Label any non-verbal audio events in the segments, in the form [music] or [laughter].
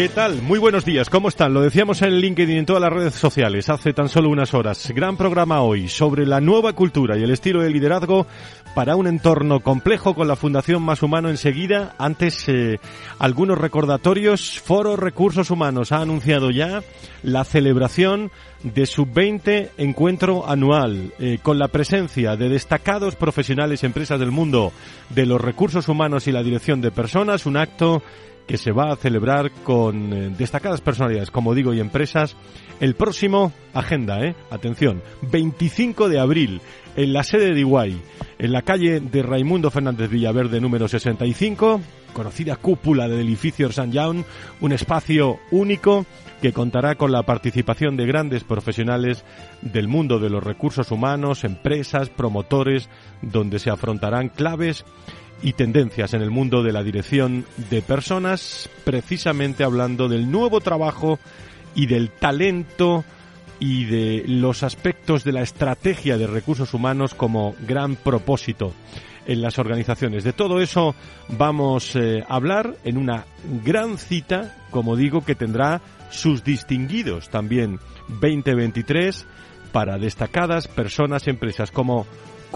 ¿Qué tal? Muy buenos días, ¿cómo están? Lo decíamos en LinkedIn y en todas las redes sociales hace tan solo unas horas. Gran programa hoy sobre la nueva cultura y el estilo de liderazgo para un entorno complejo con la Fundación Más Humano enseguida. Antes, eh, algunos recordatorios. Foro Recursos Humanos ha anunciado ya la celebración de su 20 encuentro anual eh, con la presencia de destacados profesionales y empresas del mundo de los recursos humanos y la dirección de personas. Un acto que se va a celebrar con eh, destacadas personalidades, como digo, y empresas. El próximo, agenda, ¿eh? Atención, 25 de abril, en la sede de Iguay, en la calle de Raimundo Fernández Villaverde, número 65, conocida cúpula del edificio San Jaun, un espacio único que contará con la participación de grandes profesionales del mundo de los recursos humanos, empresas, promotores, donde se afrontarán claves y tendencias en el mundo de la dirección de personas, precisamente hablando del nuevo trabajo y del talento y de los aspectos de la estrategia de recursos humanos como gran propósito en las organizaciones. De todo eso vamos eh, a hablar en una gran cita, como digo, que tendrá sus distinguidos también 2023 para destacadas personas, empresas como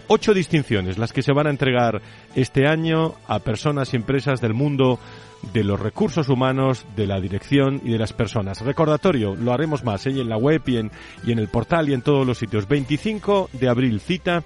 ocho distinciones las que se van a entregar este año a personas y empresas del mundo de los recursos humanos, de la dirección y de las personas. Recordatorio, lo haremos más ¿eh? en la web y en, y en el portal y en todos los sitios. 25 de abril cita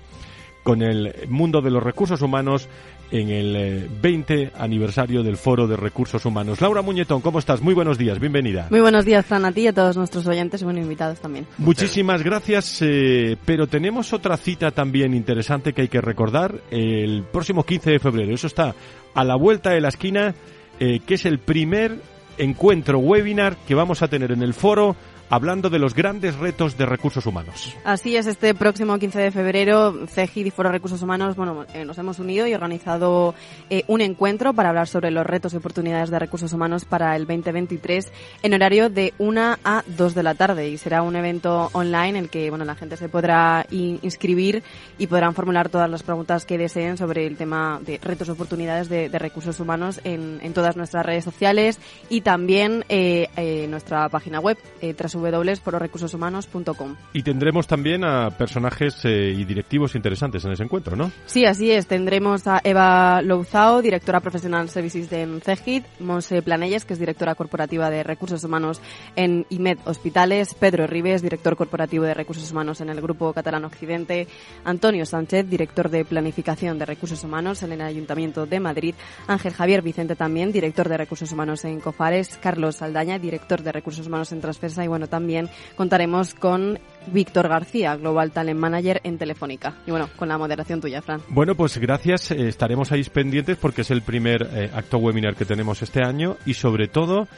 con el mundo de los recursos humanos en el 20 eh, aniversario del Foro de Recursos Humanos. Laura Muñetón, ¿cómo estás? Muy buenos días, bienvenida. Muy buenos días, Fran, a ti y a todos nuestros oyentes y buenos invitados también. Muchísimas gracias, eh, pero tenemos otra cita también interesante que hay que recordar el próximo 15 de febrero. Eso está a la vuelta de la esquina, eh, que es el primer encuentro webinar que vamos a tener en el foro hablando de los grandes retos de recursos humanos. Así es, este próximo 15 de febrero, CEGID y Foro Recursos Humanos, bueno, eh, nos hemos unido y organizado eh, un encuentro para hablar sobre los retos y oportunidades de recursos humanos para el 2023 en horario de 1 a 2 de la tarde y será un evento online en el que, bueno, la gente se podrá inscribir y podrán formular todas las preguntas que deseen sobre el tema de retos y oportunidades de, recursos humanos en, en, todas nuestras redes sociales y también eh, en nuestra página web, eh, www.fororecursoshumanos.com. Y tendremos también a personajes eh, y directivos interesantes en ese encuentro, ¿no? Sí, así es. Tendremos a Eva Louzao, directora profesional Services de CEGID, Monse Planelles, que es directora corporativa de Recursos Humanos en IMED Hospitales, Pedro Rives, director corporativo de Recursos Humanos en el Grupo Catalán Occidente, Antonio Sánchez, director de Planificación de Recursos Humanos en el Ayuntamiento de Madrid, Ángel Javier Vicente también, director de Recursos Humanos en COFARES, Carlos Saldaña, director de Recursos Humanos en Transfersa y bueno, también contaremos con Víctor García, Global Talent Manager en Telefónica. Y bueno, con la moderación tuya, Fran. Bueno, pues gracias. Eh, estaremos ahí pendientes porque es el primer eh, acto webinar que tenemos este año y sobre todo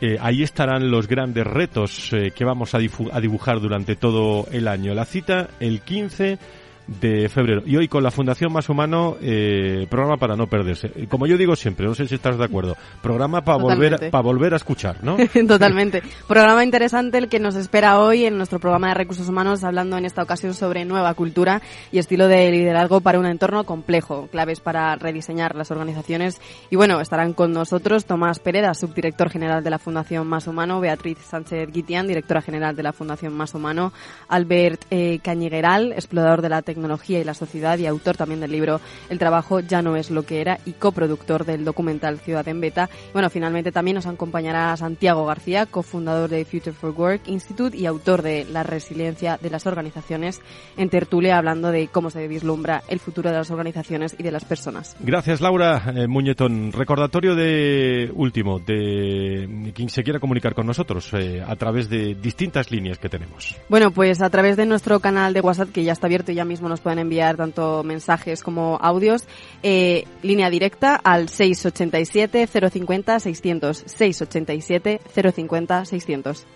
eh, ahí estarán los grandes retos que vamos a, a dibujar durante todo el año. La cita el 15 de febrero. Y hoy con la Fundación Más Humano, eh, programa para no perderse. Como yo digo siempre, no sé si estás de acuerdo, programa para volver, para volver a escuchar, ¿no? [laughs] Totalmente. programa interesante el que nos espera hoy en nuestro programa de recursos humanos, hablando en esta ocasión sobre nueva cultura y estilo de liderazgo para un entorno complejo, claves para rediseñar las organizaciones. Y bueno, estarán con nosotros Tomás Pereda, subdirector general de la Fundación Más Humano, Beatriz Sánchez Guitián, directora general de la Fundación Más Humano, Albert eh, Cañigueral, explorador de la tecnología tecnología y la sociedad y autor también del libro El trabajo ya no es lo que era y coproductor del documental Ciudad en Beta. Bueno, finalmente también nos acompañará Santiago García, cofundador de Future for Work Institute y autor de La resiliencia de las organizaciones en tertulia hablando de cómo se vislumbra el futuro de las organizaciones y de las personas. Gracias Laura eh, Muñetón. Recordatorio de último de quien se quiera comunicar con nosotros eh, a través de distintas líneas que tenemos. Bueno, pues a través de nuestro canal de WhatsApp que ya está abierto y ya mismo nos pueden enviar tanto mensajes como audios, eh, línea directa al 687 050 600 687 050 600.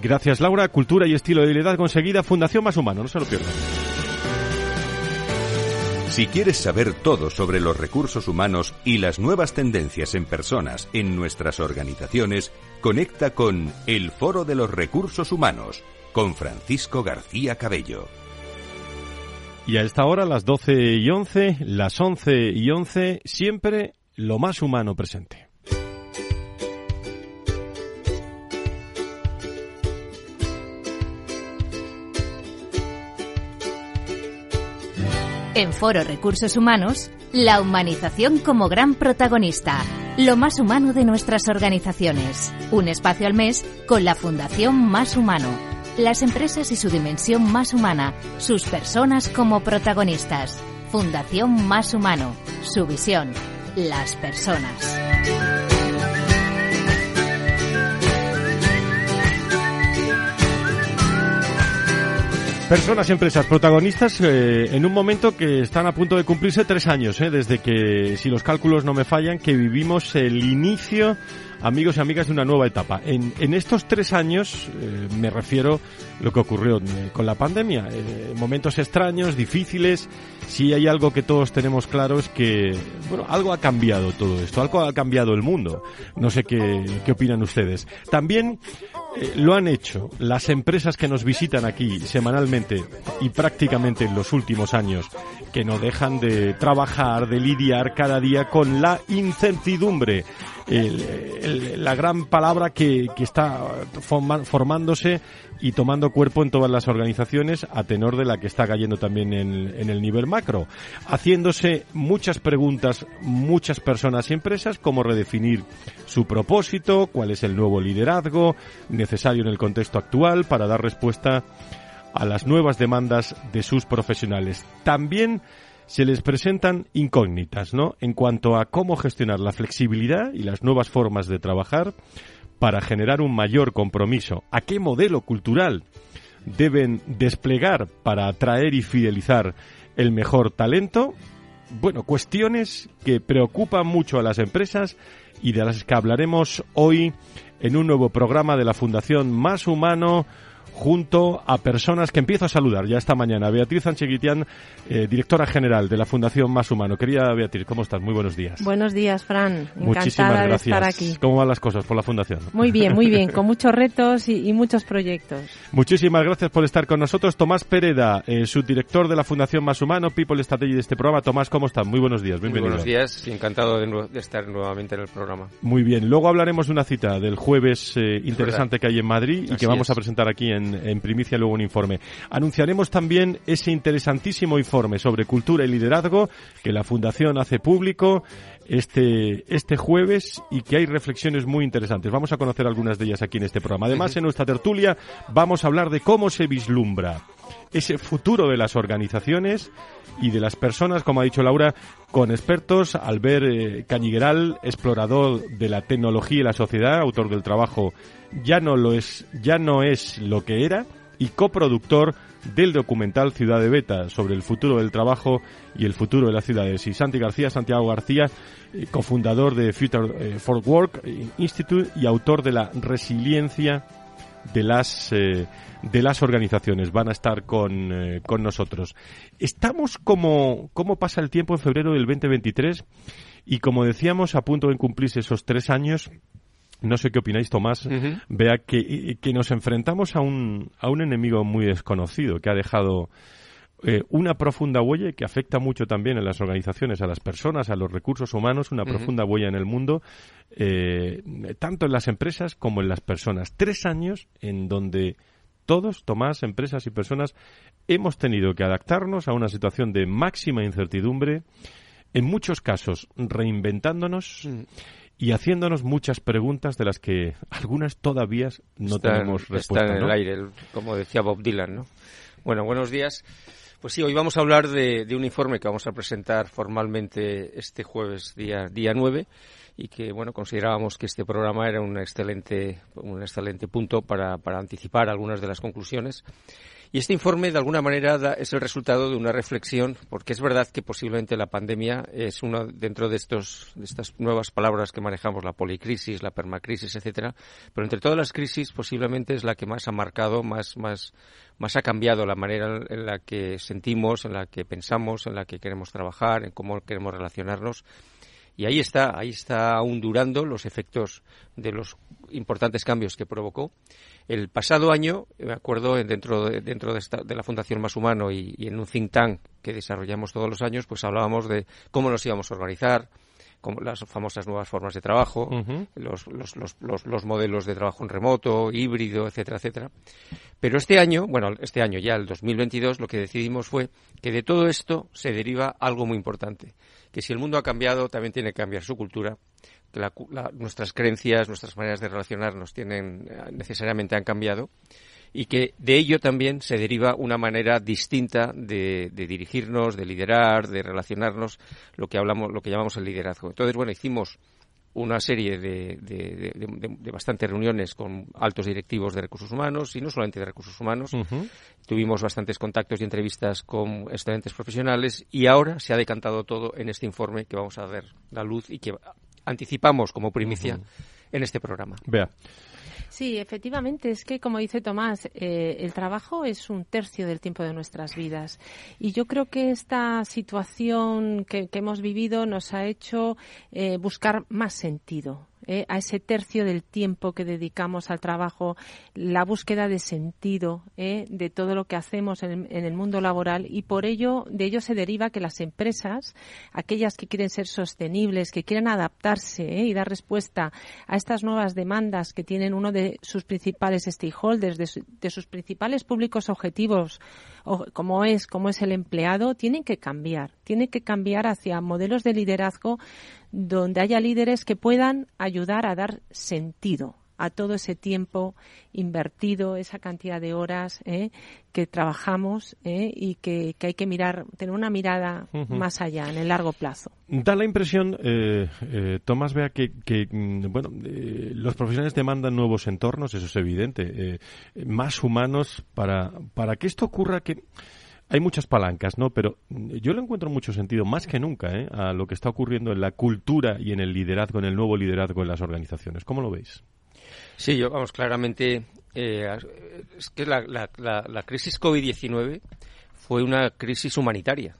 Gracias Laura, cultura y estilo de vida conseguida Fundación Más Humano, no se lo pierdan. Si quieres saber todo sobre los recursos humanos y las nuevas tendencias en personas en nuestras organizaciones, conecta con El Foro de los Recursos Humanos con Francisco García Cabello. Y a esta hora, las 12 y 11, las 11 y 11, siempre lo más humano presente. En Foro Recursos Humanos, la humanización como gran protagonista, lo más humano de nuestras organizaciones. Un espacio al mes con la Fundación Más Humano. Las empresas y su dimensión más humana, sus personas como protagonistas. Fundación Más Humano, su visión, las personas. Personas y empresas protagonistas eh, en un momento que están a punto de cumplirse tres años, eh, desde que, si los cálculos no me fallan, que vivimos el inicio amigos y amigas de una nueva etapa. En, en estos tres años eh, me refiero lo que ocurrió eh, con la pandemia. Eh, momentos extraños, difíciles. Si hay algo que todos tenemos claro es que, bueno, algo ha cambiado todo esto, algo ha cambiado el mundo. No sé qué, qué opinan ustedes. También lo han hecho las empresas que nos visitan aquí semanalmente y prácticamente en los últimos años, que no dejan de trabajar, de lidiar cada día con la incertidumbre la gran palabra que, que está formándose y tomando cuerpo en todas las organizaciones a tenor de la que está cayendo también en, en, el nivel macro, haciéndose muchas preguntas, muchas personas y empresas, cómo redefinir su propósito, cuál es el nuevo liderazgo necesario en el contexto actual para dar respuesta a las nuevas demandas de sus profesionales. También se les presentan incógnitas, ¿no? En cuanto a cómo gestionar la flexibilidad y las nuevas formas de trabajar para generar un mayor compromiso. ¿A qué modelo cultural deben desplegar para atraer y fidelizar el mejor talento? Bueno, cuestiones que preocupan mucho a las empresas y de las que hablaremos hoy en un nuevo programa de la Fundación Más Humano junto a personas que empiezo a saludar ya esta mañana. Beatriz Ancheguitian, eh, directora general de la Fundación Más Humano. Querida Beatriz, ¿cómo estás? Muy buenos días. Buenos días, Fran. Encantada Muchísimas gracias. de estar aquí. ¿Cómo van las cosas por la Fundación? Muy bien, muy bien, [laughs] con muchos retos y, y muchos proyectos. Muchísimas gracias por estar con nosotros. Tomás Pereda, eh, subdirector de la Fundación Más Humano, People Strategy de este programa. Tomás, ¿cómo estás? Muy buenos días, bienvenido. Muy buenos días y encantado de, de, estar nuevamente en el programa. Muy bien, luego hablaremos de una cita del jueves eh, interesante que hay en Madrid y Así que vamos es. a presentar aquí en, en primicia luego un informe. Anunciaremos también ese interesantísimo informe sobre cultura y liderazgo que la Fundación hace público este, este jueves y que hay reflexiones muy interesantes. Vamos a conocer algunas de ellas aquí en este programa. Además, en nuestra tertulia vamos a hablar de cómo se vislumbra ese futuro de las organizaciones y de las personas, como ha dicho Laura, con expertos, Albert eh, Cañigueral, explorador de la tecnología y la sociedad, autor del trabajo Ya no lo es, ya no es lo que era, y coproductor del documental Ciudad de Beta sobre el futuro del trabajo y el futuro de las ciudades. Y Santi García, Santiago García, eh, cofundador de Future eh, for Work Institute y autor de la resiliencia de las eh, de las organizaciones van a estar con, eh, con nosotros. Estamos como cómo pasa el tiempo en febrero del 2023 y como decíamos a punto de cumplirse esos tres años no sé qué opináis, Tomás. Uh -huh. Vea que, que, nos enfrentamos a un, a un enemigo muy desconocido que ha dejado eh, una profunda huella y que afecta mucho también en las organizaciones, a las personas, a los recursos humanos, una uh -huh. profunda huella en el mundo, eh, tanto en las empresas como en las personas. Tres años en donde todos, Tomás, empresas y personas, hemos tenido que adaptarnos a una situación de máxima incertidumbre, en muchos casos reinventándonos. Mm. Y haciéndonos muchas preguntas de las que algunas todavía no Están- tenemos respuesta. Están en ¿no? el aire, como decía Bob Dylan, ¿no? Bueno, buenos días. Pues sí, hoy vamos a hablar de, de un informe que vamos a presentar formalmente este jueves, día, día 9, y que, bueno, considerábamos que este programa era un excelente, un excelente punto para, para anticipar algunas de las conclusiones. Y este informe, de alguna manera, da- es el resultado de una reflexión, porque es verdad que posiblemente la pandemia es una, dentro de, estos, de estas nuevas palabras que manejamos, la policrisis, la permacrisis, etcétera, pero entre todas las crisis, posiblemente es la que más ha marcado, más, más, más ha cambiado la manera en la que sentimos, en la que pensamos, en la que queremos trabajar, en cómo queremos relacionarnos. Y ahí está, ahí está aún durando los efectos de los importantes cambios que provocó. El pasado año, me acuerdo, en- dentro de, dentro de, esta- de la Fundación Más Humano y, y en un think tank que desarrollamos todos los años, pues hablábamos de cómo nos íbamos a organizar, como las famosas nuevas formas de trabajo, los, los, los, los, los modelos de trabajo en remoto, híbrido, etcétera, etcétera. Pero este año, bueno, este año ya, el 2022, lo que decidimos fue que de todo esto se deriva algo muy importante, que si el mundo ha cambiado, también tiene que cambiar su cultura, que la la- nuestras creencias, nuestras maneras de relacionarnos tienen eh, necesariamente han cambiado y que de ello también se deriva una manera distinta de, de dirigirnos, de liderar, de relacionarnos, lo que hablamos, lo que llamamos el liderazgo. Entonces, bueno, hicimos una serie de, de, de- bastantes reuniones con altos directivos de recursos humanos y no solamente de recursos humanos. Tuvimos bastantes contactos y entrevistas con excelentes profesionales y ahora se ha decantado todo en este informe que vamos a ver la luz y que anticipamos como primicia en este programa. Vea, Sí, efectivamente, es que como dice Tomás, eh, el trabajo es un tercio del tiempo de nuestras vidas. Y yo creo que esta situación que, hemos vivido nos ha hecho eh, buscar más sentido. Eh, a ese tercio del tiempo que dedicamos al trabajo, la búsqueda de sentido eh, de todo lo que hacemos en, en el mundo laboral. Y por ello de ello se deriva que las empresas, aquellas que quieren ser sostenibles, que quieren adaptarse eh, y dar respuesta a estas nuevas demandas que tienen uno de sus principales stakeholders, de, su- de sus principales públicos objetivos, o- como es como es el empleado, tienen que cambiar, tienen que cambiar hacia modelos de liderazgo donde haya líderes que puedan ayudar a dar sentido a todo ese tiempo invertido, esa cantidad de horas eh, que trabajamos eh, y que, que hay que mirar, tener una mirada más allá, en el largo plazo. Da la impresión, eh, eh, Tomás, vea que, que, mm, bueno, eh, los profesionales demandan nuevos entornos, eso es evidente, eh, más humanos para, para que esto ocurra que hay muchas palancas, ¿no? Pero yo le encuentro mucho sentido, más que nunca, ¿eh? a lo que está ocurriendo en la cultura y en el liderazgo, en el nuevo liderazgo en las organizaciones. ¿Cómo lo veis? Sí, yo, vamos, claramente, eh, es que la, la, la, la crisis COVID-19 fue una crisis humanitaria.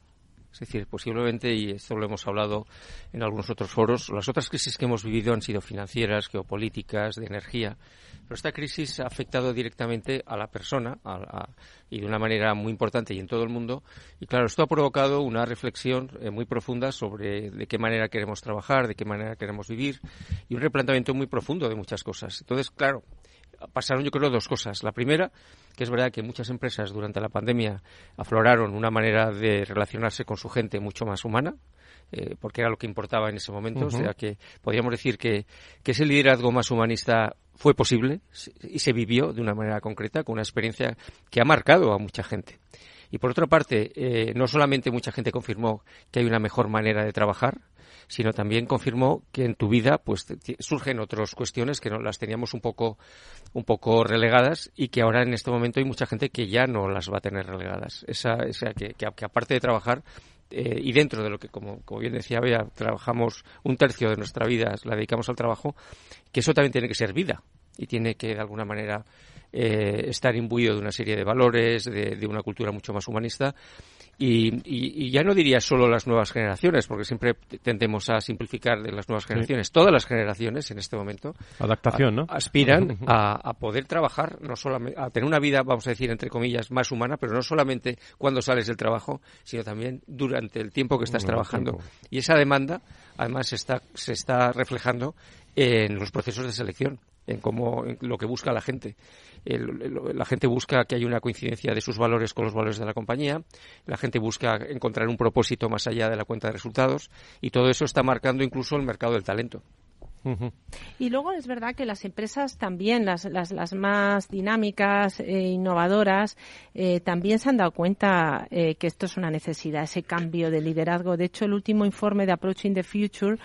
Es decir, posiblemente, y esto lo hemos hablado en algunos otros foros, las otras crisis que hemos vivido han sido financieras, geopolíticas, de energía, pero esta crisis ha afectado directamente a la persona y de una manera muy importante y en todo el mundo. Y claro, esto ha provocado una reflexión eh, muy profunda sobre de qué manera queremos trabajar, de qué manera queremos vivir y un replanteamiento muy profundo de muchas cosas. Entonces, claro, pasaron yo creo dos cosas. La primera, que es verdad que muchas empresas durante la pandemia afloraron una manera de relacionarse con su gente mucho más humana, eh, porque era lo que importaba en ese momento. O sea que podríamos decir que, que ese liderazgo más humanista fue posible y se vivió de una manera concreta, con una experiencia que ha marcado a mucha gente. Y por otra parte, eh, no solamente mucha gente confirmó que hay una mejor manera de trabajar, sino también confirmó que en tu vida pues surgen otras cuestiones que no las teníamos un poco un poco relegadas y que ahora en este momento hay mucha gente que ya no las va a tener relegadas. Esa, esa que, que, que aparte de trabajar eh, y dentro de lo que, como, como bien decía Bea, trabajamos un tercio de nuestra vida, la dedicamos al trabajo, que eso también tiene que ser vida y tiene que de alguna manera eh, estar imbuido de una serie de valores, de, de una cultura mucho más humanista. Y, y- y ya no diría solo las nuevas generaciones, porque siempre tendemos a simplificar de las nuevas generaciones. Todas las generaciones en este momento Adaptación, ¿no? aspiran [laughs] a, a poder trabajar, no solamente, a tener una vida, vamos a decir, entre comillas, más humana, pero no solamente cuando sales del trabajo, sino también durante el tiempo que estás trabajando. Y esa demanda, además, se está, se está reflejando en los procesos de selección. En cómo en lo que busca la gente. la gente busca que haya una coincidencia de sus valores con los valores de la compañía, la gente busca encontrar un propósito más allá de la cuenta de resultados y todo eso está marcando incluso el mercado del talento. Y luego es verdad que las empresas también, las, las, las más dinámicas e innovadoras, eh, también se han dado cuenta eh, que esto es una necesidad, ese cambio de liderazgo. De hecho, el último informe de Approaching the Future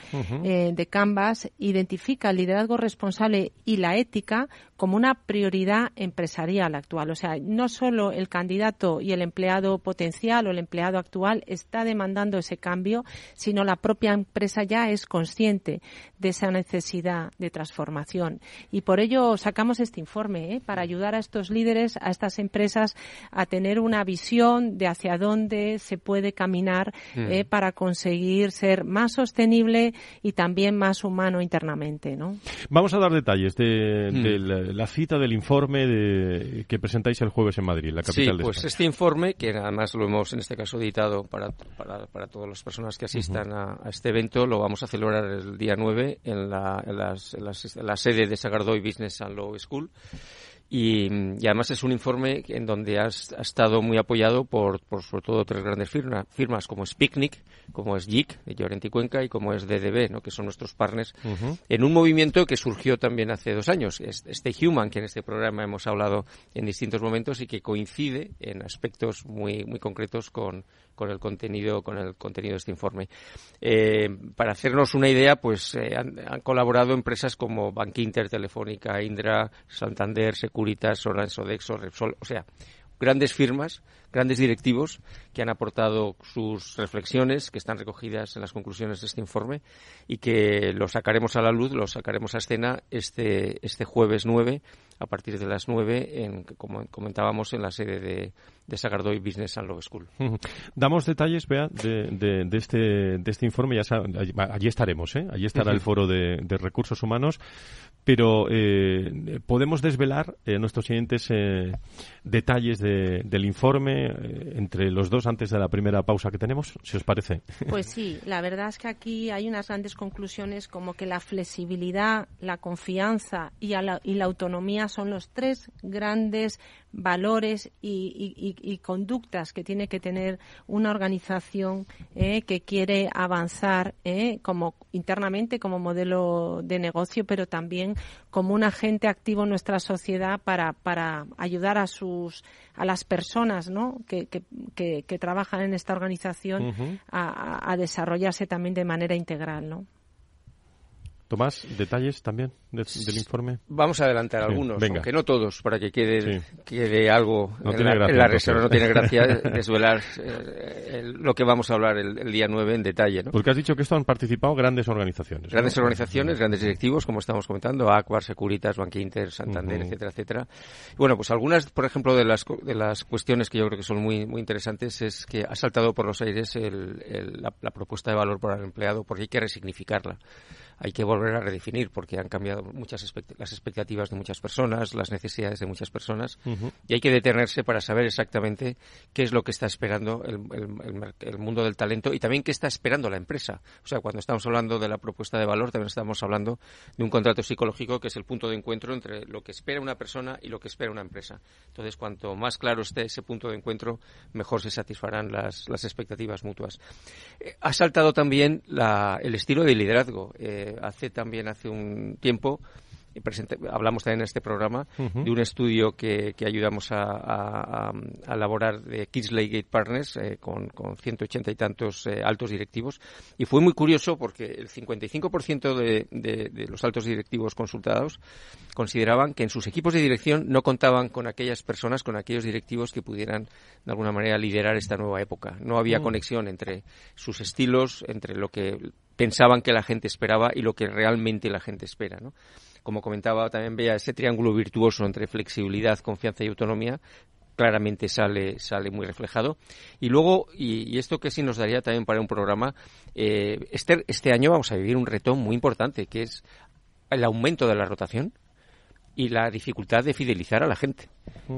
de Canvas identifica el liderazgo responsable y la ética como una prioridad empresarial actual. O sea, no solo el candidato y el empleado potencial o el empleado actual está demandando ese cambio, sino la propia empresa ya es consciente de esa necesidad necesidad de transformación. Y por ello sacamos este informe, ¿eh? para ayudar a estos líderes, a estas empresas, a tener una visión de hacia dónde se puede caminar mm. ¿eh? para conseguir ser más sostenible y también más humano internamente. ¿no? Vamos a dar detalles de, mm. la, cita del informe de, que presentáis el jueves en Madrid, la capital sí, de pues este informe, que además lo hemos en este caso editado para, para, para todas las personas que asistan a, a, este evento, lo vamos a celebrar el día 9 en la la sede de Sagardoy Business and Law School. Y, además es un informe en donde ha estado muy apoyado por, por sobre todo tres grandes firmas, firmas como es Picnic, como es JIC de Llorente y Cuenca y como es DDB, ¿no? que son nuestros partners, en un movimiento que surgió también hace dos años, este Human, que en este programa hemos hablado en distintos momentos y que coincide en aspectos muy, muy concretos con, con el contenido con el contenido de este informe. Eh, para hacernos una idea, pues eh, han, colaborado empresas como Bankinter, Telefónica, Indra, Santander, Securitas, Solar, Sodexo, Repsol, o sea, grandes firmas, grandes directivos que han aportado sus reflexiones que están recogidas en las conclusiones de este informe y que lo sacaremos a la luz, lo sacaremos a escena este, este jueves 9 a partir de las 9 en, como comentábamos en la sede de, de Sagardoy Business and Law School. Damos detalles, vea, de, de, este, de este informe. Ya allí estaremos, ¿eh? Allí estará el foro de, recursos humanos. Pero eh, podemos desvelar a nuestros siguientes eh, detalles del informe entre los dos antes de la primera pausa que tenemos, si os parece. Pues sí, la verdad es que aquí hay unas grandes conclusiones como que la flexibilidad, la confianza y la autonomía son los tres grandes valores y, conductas que tiene que tener una organización eh, que quiere avanzar eh, como internamente como modelo de negocio, pero también como un agente activo en nuestra sociedad para, para ayudar a sus a las personas ¿no? que, que, que, trabajan en esta organización a, a, desarrollarse también de manera integral. ¿no? Tomás, detalles también del informe. Vamos a adelantar algunos, aunque no todos, para que quede, quede algo en, la, reserva. No tiene gracia [laughs] desvelar eh, lo que vamos a hablar el, día 9 en detalle. ¿no? Porque has dicho que esto han participado grandes organizaciones. Grandes organizaciones, grandes directivos, como estamos comentando, Aquar, Securitas, Bankinter, Santander, etcétera, etcétera. Bueno, pues algunas, por ejemplo, de las, de las cuestiones que yo creo que son muy, muy interesantes es que ha saltado por los aires la, la propuesta de valor para el empleado porque hay que resignificarla hay que volver a redefinir porque han cambiado muchas las expectativas de muchas personas, las necesidades de muchas personas y hay que detenerse para saber exactamente qué es lo que está esperando el, el, mundo del talento y también qué está esperando la empresa. O sea, cuando estamos hablando de la propuesta de valor también estamos hablando de un contrato psicológico que es el punto de encuentro entre lo que espera una persona y lo que espera una empresa. Entonces, cuanto más claro esté ese punto de encuentro, mejor se satisfarán las, las expectativas mutuas. Eh, ha saltado también la, el estilo de liderazgo. Eh, hace también hace un tiempo hablamos también en este programa de un estudio que, ayudamos a, elaborar de Kingsley Gate Partners eh, con, con 180 y tantos eh, altos directivos y fue muy curioso porque el 55% de, de, los altos directivos consultados consideraban que en sus equipos de dirección no contaban con aquellas personas, con aquellos directivos que pudieran de alguna manera liderar esta nueva época. No había mm. conexión entre sus estilos, entre lo que pensaban que la gente esperaba y lo que realmente la gente espera. ¿no? Como comentaba también Bea, ese triángulo virtuoso entre flexibilidad, confianza y autonomía claramente sale, sale muy reflejado. Y luego, y, esto que sí nos daría también para un programa, eh, este, este año vamos a vivir un reto muy importante, que es el aumento de la rotación y la dificultad de fidelizar a la gente.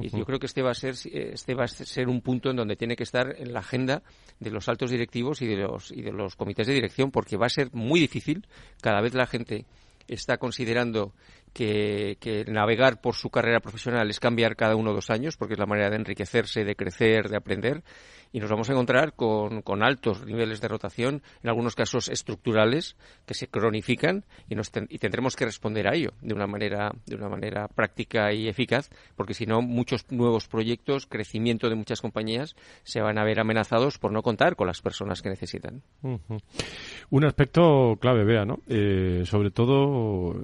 Y yo creo que este va a ser este va a ser un punto en donde tiene que estar en la agenda de los altos directivos y de los y de los comités de dirección porque va a ser muy difícil cada vez la gente está considerando que, navegar por su carrera profesional es cambiar cada uno dos años, porque es la manera de enriquecerse, de crecer, de aprender y nos vamos a encontrar con, con altos niveles de rotación, en algunos casos estructurales, que se cronifican y, nos y tendremos que responder a ello de una manera, de una manera práctica y eficaz, porque si no, muchos nuevos proyectos, crecimiento de muchas compañías se van a ver amenazados por no contar con las personas que necesitan. Un aspecto clave, vea, ¿no? Eh, sobre todo,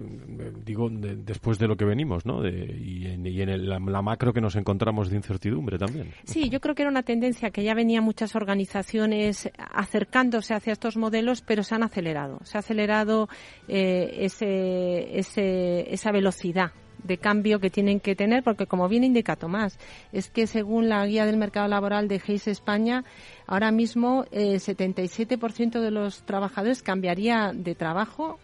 digo, después de lo que venimos, ¿no? y en, y en la, la macro que nos encontramos de incertidumbre también. Sí, yo creo que era una tendencia que ya venía muchas organizaciones acercándose hacia estos modelos, pero se han acelerado. Se ha acelerado eh, ese, ese, esa velocidad de cambio que tienen que tener, porque como bien indica Tomás, es que según la guía del mercado laboral de GEIS España, ahora mismo el eh, 77% de los trabajadores cambiaría de trabajo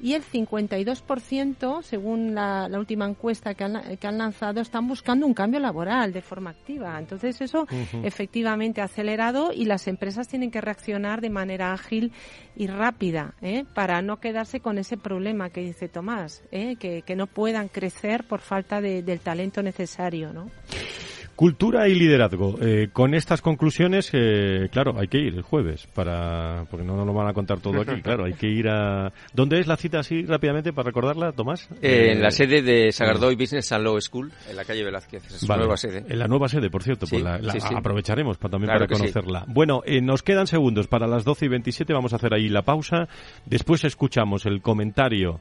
y el 52%, según la, última encuesta que han, que han, lanzado, están buscando un cambio laboral de forma activa. Entonces eso efectivamente ha acelerado y las empresas tienen que reaccionar de manera ágil y rápida ¿eh? para no quedarse con ese problema que dice Tomás, ¿eh? que, que, no puedan crecer por falta de, del talento necesario. ¿no? Cultura y liderazgo. Eh, con estas conclusiones, eh, claro, hay que ir el jueves para, porque no nos lo van a contar todo aquí. [laughs] Claro, hay que ir a. ¿Dónde es la cita así rápidamente para recordarla, Tomás? Eh, en la sede de Sagardoy Business and Law School, en la calle Velázquez. Es vale. nueva sede. En la nueva sede, por cierto, pues la, la sí, sí. aprovecharemos para, también claro para conocerla. Bueno, nos quedan segundos para las 12 y 27. Vamos a hacer ahí la pausa. Después escuchamos el comentario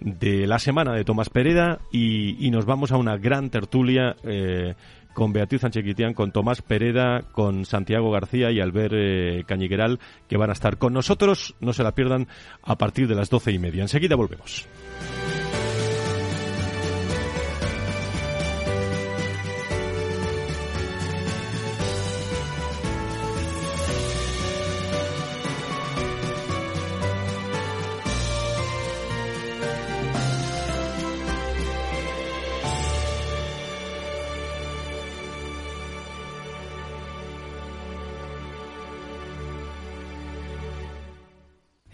de la semana de Tomás Pereda y, y nos vamos a una gran tertulia. Eh, con Beatriz Sanchequitián, con Tomás Pereda, con Santiago García y Albert eh, Cañigueral, que van a estar con nosotros. No se la pierdan a partir de las doce y media. Enseguida volvemos.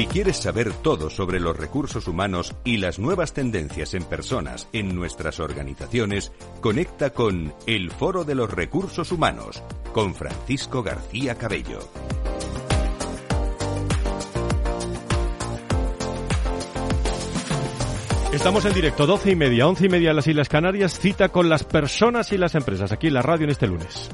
Si quieres saber todo sobre los recursos humanos y las nuevas tendencias en personas en nuestras organizaciones, conecta con El Foro de los Recursos Humanos con Francisco García Cabello. Estamos en directo, 12 y media, 11 y media en las Islas Canarias, cita con las personas y las empresas, aquí en la radio en este lunes.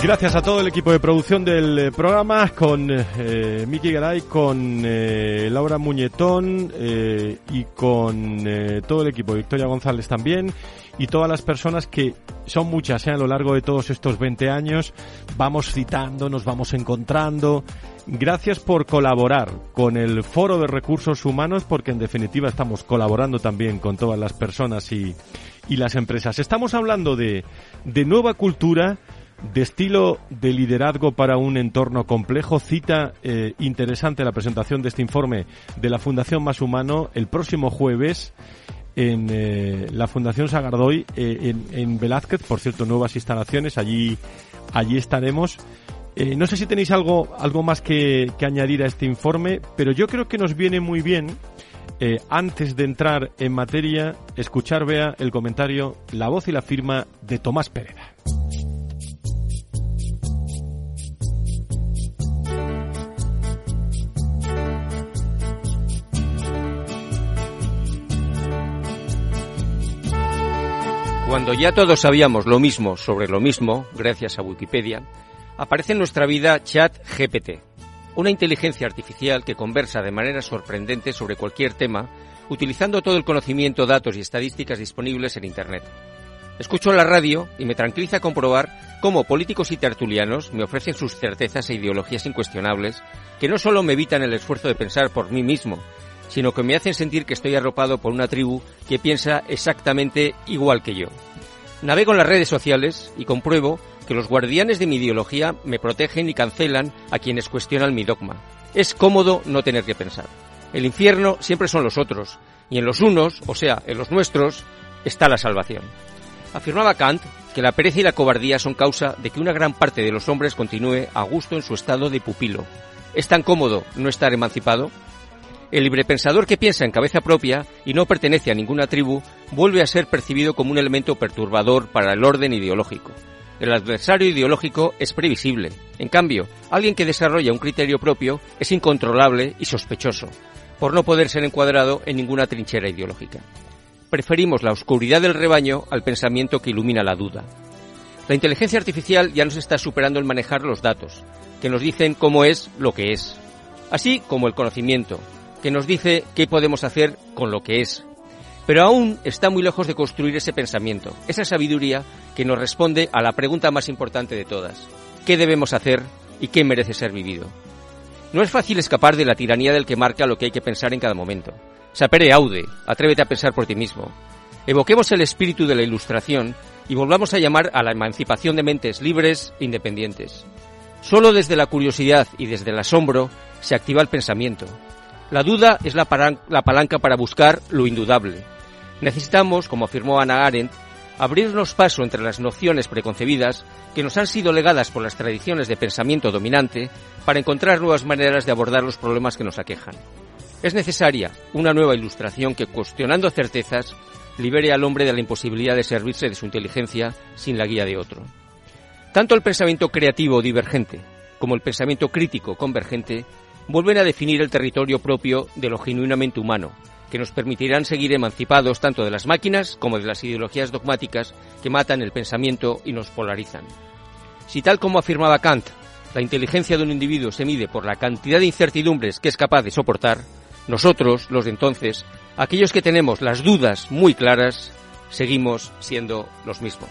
Gracias a todo el equipo de producción del eh, programa, con eh, Miki Garay, con eh, Laura Muñetón eh, y con eh, todo el equipo, Victoria González también, y todas las personas que son muchas eh, a lo largo de todos estos 20 años, vamos citando, nos vamos encontrando. Gracias por colaborar con el Foro de Recursos Humanos, porque en definitiva estamos colaborando también con todas las personas y, y las empresas. Estamos hablando de, de nueva cultura, de estilo de liderazgo para un entorno complejo. Cita eh, interesante la presentación de este informe de la Fundación Más Humano el próximo jueves en eh, la Fundación Sagardoy eh, en, en, Velázquez, por cierto, nuevas instalaciones, allí, allí estaremos. Eh, no sé si tenéis algo, algo más que, que, añadir a este informe, pero yo creo que nos viene muy bien, antes de entrar en materia, escuchar, vea, el comentario, la voz y la firma de Tomás Pereda. Cuando ya todos sabíamos lo mismo sobre lo mismo, gracias a Wikipedia, aparece en nuestra vida Chat GPT, una inteligencia artificial que conversa de manera sorprendente sobre cualquier tema, utilizando todo el conocimiento, datos y estadísticas disponibles en Internet. Escucho la radio y me tranquiliza comprobar cómo políticos y tertulianos me ofrecen sus certezas e ideologías incuestionables que no solo me evitan el esfuerzo de pensar por mí mismo, sino que me hacen sentir que estoy arropado por una tribu que piensa exactamente igual que yo. Navego en las redes sociales y compruebo que los guardianes de mi ideología me protegen y cancelan a quienes cuestionan mi dogma. Es cómodo no tener que pensar. El infierno siempre son los otros, y en los unos, o sea, en los nuestros, está la salvación. Afirmaba Kant que la pereza y la cobardía son causa de que una gran parte de los hombres continúe a gusto en su estado de pupilo. ¿Es tan cómodo no estar emancipado? El librepensador que piensa en cabeza propia y no pertenece a ninguna tribu vuelve a ser percibido como un elemento perturbador para el orden ideológico. El adversario ideológico es previsible. En cambio, alguien que desarrolla un criterio propio es incontrolable y sospechoso, por no poder ser encuadrado en ninguna trinchera ideológica. Preferimos la oscuridad del rebaño al pensamiento que ilumina la duda. La inteligencia artificial ya nos está superando en manejar los datos, que nos dicen cómo es lo que es, así como el conocimiento, que nos dice qué podemos hacer con lo que es. Pero aún está muy lejos de construir ese pensamiento, esa sabiduría que nos responde a la pregunta más importante de todas. ¿Qué debemos hacer y qué merece ser vivido? No es fácil escapar de la tiranía del que marca lo que hay que pensar en cada momento. Sapere aude, atrévete a pensar por ti mismo. Evoquemos el espíritu de la ilustración y volvamos a llamar a la emancipación de mentes libres e independientes. Solo desde la curiosidad y desde el asombro se activa el pensamiento, la duda es la, palanca para buscar lo indudable. Necesitamos, como afirmó Ana Arendt, abrirnos paso entre las nociones preconcebidas que nos han sido legadas por las tradiciones de pensamiento dominante para encontrar nuevas maneras de abordar los problemas que nos aquejan. Es necesaria una nueva ilustración que, cuestionando certezas, libere al hombre de la imposibilidad de servirse de su inteligencia sin la guía de otro. Tanto el pensamiento creativo divergente como el pensamiento crítico convergente vuelven a definir el territorio propio de lo genuinamente humano, que nos permitirán seguir emancipados tanto de las máquinas como de las ideologías dogmáticas que matan el pensamiento y nos polarizan. Si tal como afirmaba Kant, la inteligencia de un individuo se mide por la cantidad de incertidumbres que es capaz de soportar, nosotros, los de entonces, aquellos que tenemos las dudas muy claras, seguimos siendo los mismos.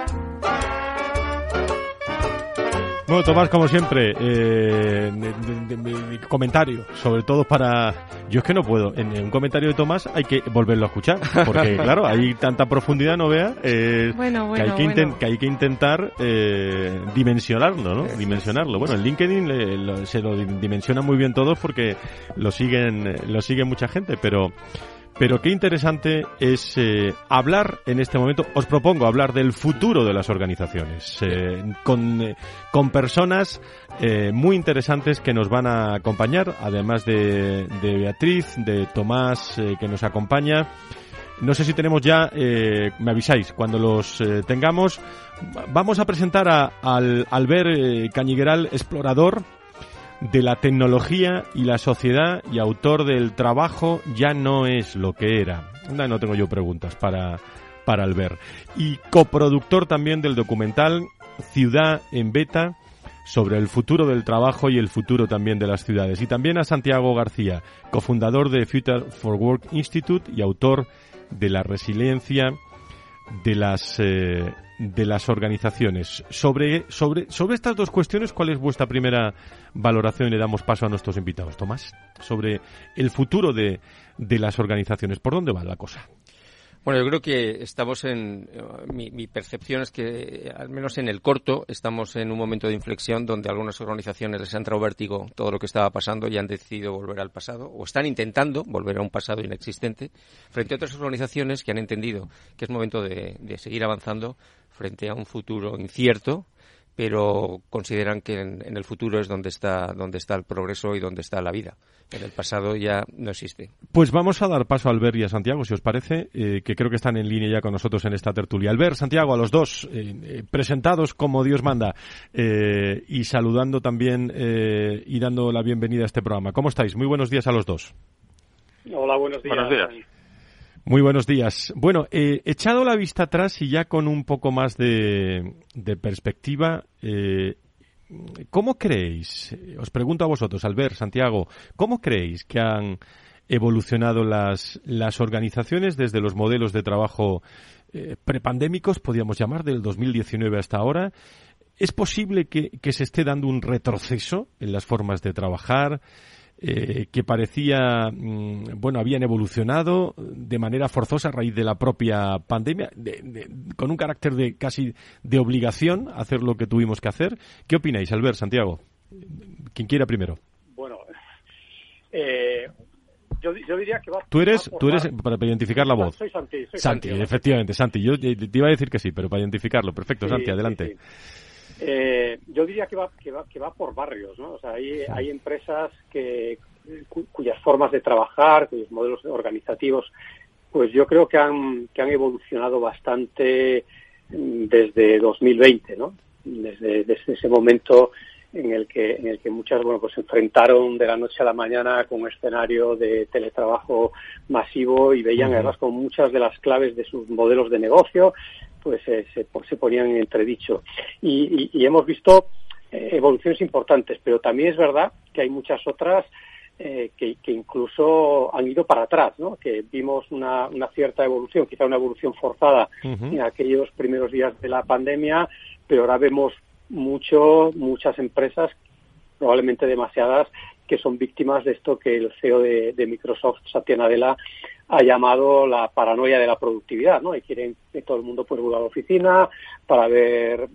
Bueno, Tomás, como siempre, eh, comentario, sobre todo para... Yo es que no puedo, en, un comentario de Tomás hay que volverlo a escuchar, porque [laughs] claro, hay tanta profundidad, no vea, eh, que, hay que, que, hay que intentar eh, dimensionarlo, ¿no? Dimensionarlo. Bueno, en LinkedIn se lo dimensiona muy bien todos porque lo siguen, lo sigue mucha gente, pero... Pero qué interesante es eh, hablar en este momento, os propongo hablar del futuro de las organizaciones, eh, con, eh, con personas muy interesantes que nos van a acompañar, además de, de Beatriz, de Tomás que nos acompaña. No sé si tenemos ya, me avisáis, cuando los tengamos. Vamos a presentar a, al Albert Cañigueral, explorador, de la tecnología y la sociedad y autor del trabajo ya no es lo que era. No tengo yo preguntas para, para Albert. Y coproductor también del documental Ciudad en Beta sobre el futuro del trabajo y el futuro también de las ciudades. Y también a Santiago García, cofundador de Future for Work Institute y autor de la resiliencia de las eh, de las organizaciones. Sobre, sobre, sobre estas dos cuestiones, ¿cuál es vuestra primera valoración? Y le damos paso a nuestros invitados. Tomás, sobre el futuro de, de las organizaciones. ¿Por dónde va la cosa? Bueno, yo creo que estamos en. Mi, percepción es que, al menos en el corto, estamos en un momento de inflexión donde algunas organizaciones les ha entrado vértigo todo lo que estaba pasando y han decidido volver al pasado, o están intentando volver a un pasado inexistente, frente a otras organizaciones que han entendido que es momento de seguir avanzando frente a un futuro incierto pero consideran que en, el futuro es donde está, donde está el progreso y donde está la vida. En el pasado ya no existe. Pues vamos a dar paso a Albert y a Santiago, si os parece, eh, que creo que están en línea ya con nosotros en esta tertulia. Albert, Santiago, a los dos, eh, eh, presentados como Dios manda y saludando también y dando la bienvenida a este programa. ¿Cómo estáis? Muy buenos días a los dos. Hola, buenos días. Buenos días. Muy buenos días. Bueno, eh, echado la vista atrás y ya con un poco más de, perspectiva, eh, ¿cómo creéis, os pregunto a vosotros, Albert, Santiago, ¿cómo creéis que han evolucionado las, las organizaciones desde los modelos de trabajo eh, prepandémicos, podríamos llamar, del 2019 hasta ahora? ¿Es posible que, que se esté dando un retroceso en las formas de trabajar? Eh, que parecía, mm, bueno, habían evolucionado de manera forzosa a raíz de la propia pandemia, con un carácter de casi de obligación hacer lo que tuvimos que hacer. ¿Qué opináis, Albert, Santiago? Quien quiera primero. Bueno, eh, yo, diría que va. Tú eres, tú eres para identificar la voz. Soy Santi. Santi, efectivamente, Santi. Yo te iba a decir que sí, pero para identificarlo. Perfecto, Santi, adelante. Eh, yo diría que va, que va, que va por barrios, ¿no? O sea, hay, hay empresas que, cuyas formas de trabajar, cuyos modelos organizativos, pues yo creo que han, que han evolucionado bastante mm, desde 2020, ¿no? Desde, desde ese momento en el que en el que muchas bueno pues se enfrentaron de la noche a la mañana con un escenario de teletrabajo masivo y veían además con muchas de las claves de sus modelos de negocio pues se, se ponían en entredicho. Y, y, hemos visto eh, evoluciones importantes, pero también es verdad que hay muchas otras eh, que, que, incluso han ido para atrás, ¿no? que vimos una, una cierta evolución, quizá una evolución forzada en aquellos primeros días de la pandemia, pero ahora vemos muchas empresas, probablemente demasiadas, que son víctimas de esto que el CEO de, Microsoft, Satya Nadella, ha llamado la paranoia de la productividad, ¿no? Y quieren que todo el mundo pueda ir a la oficina para ver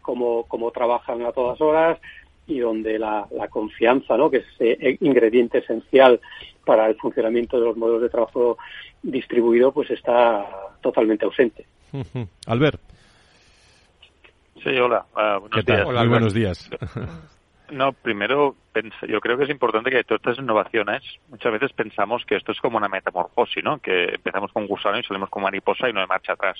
cómo, cómo trabajan a todas horas y donde la, confianza, ¿no? Que es eh, ingrediente esencial para el funcionamiento de los modelos de trabajo distribuido, pues está totalmente ausente. [laughs] Albert. Sí, hola. Uh, buenos días. Muy buenos días. [laughs] No, primero, yo creo que es importante que todas estas innovaciones, muchas veces pensamos que esto es como una metamorfosis, ¿no? Que empezamos con gusano y salimos con mariposa y no hay marcha atrás.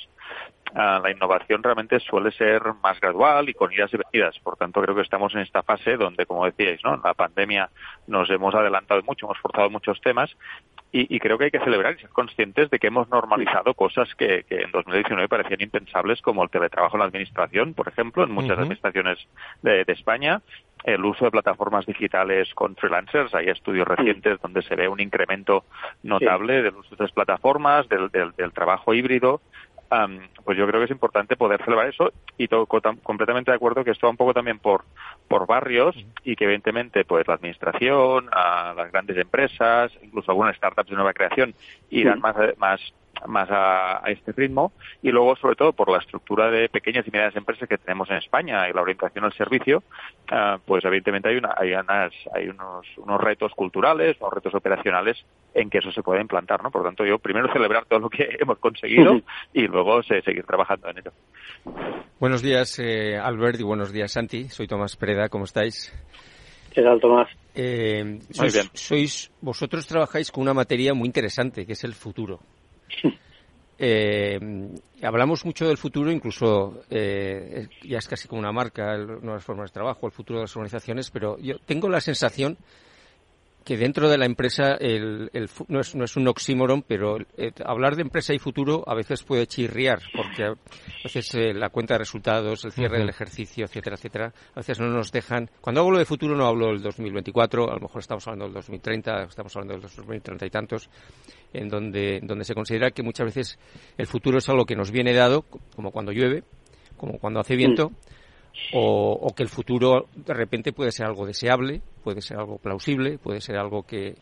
Ah, la innovación realmente suele ser más gradual y con idas y venidas. Por tanto, creo que estamos en esta fase donde, como decíais, ¿no? La pandemia nos hemos adelantado mucho, hemos forzado muchos temas y, creo que hay que celebrar y ser conscientes de que hemos normalizado cosas que, en 2019 parecían impensables, como el teletrabajo en la administración, por ejemplo, en muchas administraciones de, España, el uso de plataformas digitales con freelancers. Hay estudios recientes donde se ve un incremento notable del uso de estas plataformas, del, del, trabajo híbrido. Pues yo creo que es importante poder celebrar eso. Y todo, completamente de acuerdo que esto va un poco también por, por barrios y que evidentemente pues la administración, a las grandes empresas, incluso algunas startups de nueva creación irán más, más más a, este ritmo. Y luego sobre todo por la estructura de pequeñas y medianas empresas que tenemos en España y la orientación al servicio ah, pues evidentemente hay una hay unas hay unos unos retos culturales unos retos operacionales en que eso se puede implantar no por lo tanto yo primero [laughs] celebrar todo lo que hemos conseguido y luego seguir trabajando en ello buenos días eh, Albert y buenos días Santi soy Tomás Preda cómo estáis ¿Qué tal, Tomás? Eh, sois, vosotros trabajáis con una materia muy interesante, que es el futuro. [laughs] Eh, hablamos mucho del futuro, incluso eh, ya es casi como una marca, nuevas formas de trabajo, el futuro de las organizaciones, pero yo tengo la sensación que dentro de la empresa el, no, es, no, es, un oxímoron, pero eh, hablar de empresa y futuro a veces puede chirriar, porque a veces eh, la cuenta de resultados, el cierre del ejercicio, etcétera, etcétera, a veces no nos dejan. Cuando hablo de futuro no hablo del 2024, a lo mejor estamos hablando del 2030, estamos hablando del 2030 y tantos, en donde, donde se considera que muchas veces el futuro es algo que nos viene dado, como cuando llueve, como cuando hace viento. O, que el futuro de repente puede ser algo deseable, puede ser algo plausible, puede ser algo que,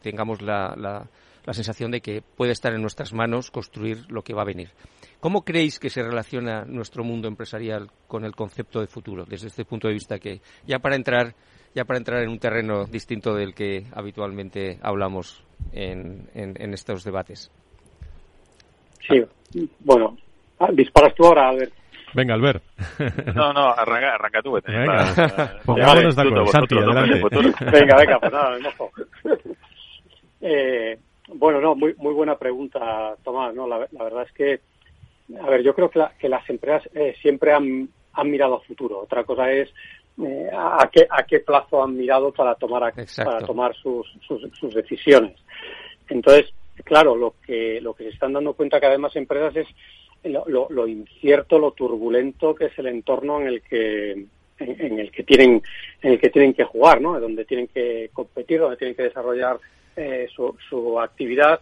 tengamos la, sensación de que puede estar en nuestras manos construir lo que va a venir. ¿Cómo creéis que se relaciona nuestro mundo empresarial con el concepto de futuro desde este punto de vista que ya para entrar ya para entrar en un terreno distinto del que habitualmente hablamos en, estos debates? Sí, bueno, ah, disparas tú ahora, a ver. Venga, Albert. No, no, arranca, arranca tú. Venga, pongámonos de acuerdo. Santi, adelante. [laughs] Venga, venga, pues nada, me mojo. [laughs] Eh, bueno, no, muy, muy buena pregunta, Tomás. No, la, verdad es que, a ver, yo creo que, que las empresas eh, siempre han, han mirado a futuro. Otra cosa es eh, a, qué, a qué plazo han mirado para tomar, para tomar sus, sus, sus, decisiones. Entonces, claro, lo que, lo que se están dando cuenta cada vez más empresas es lo, lo, incierto, lo turbulento que es el entorno en el que en, el que tienen en el que tienen que jugar, ¿no? Donde tienen que competir, donde tienen que desarrollar eh, su, su actividad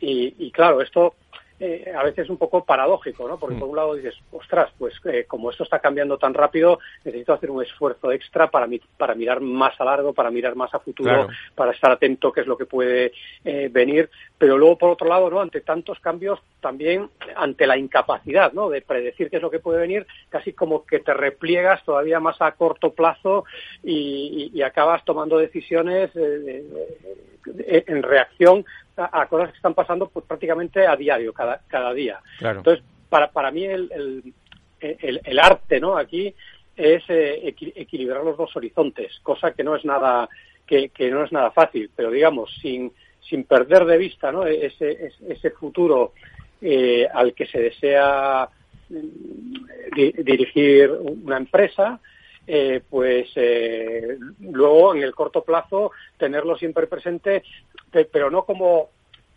y, y claro, esto eh, a veces un poco paradójico, ¿no? Porque mm. por un lado dices, ostras, pues eh, como esto está cambiando tan rápido, necesito hacer un esfuerzo extra para, para mirar más a largo, para mirar más a futuro, para estar atento qué es lo que puede eh, venir. Pero luego, por otro lado, ¿no? Ante tantos cambios, también ante la incapacidad, ¿no? De predecir qué es lo que puede venir, casi como que te repliegas todavía más a corto plazo y, y acabas tomando decisiones en reacción a, cosas que están pasando pues prácticamente a diario, cada, cada día. Entonces, para, para mí el, el, el, arte, ¿no? Aquí es eh, equilibrar los dos horizontes, cosa que no es nada que, que, no es nada fácil, pero digamos sin sin perder de vista, ¿no? Ese ese futuro eh, al que se desea mm, dirigir una empresa, eh, pues eh, luego en el corto plazo tenerlo siempre presente pero no como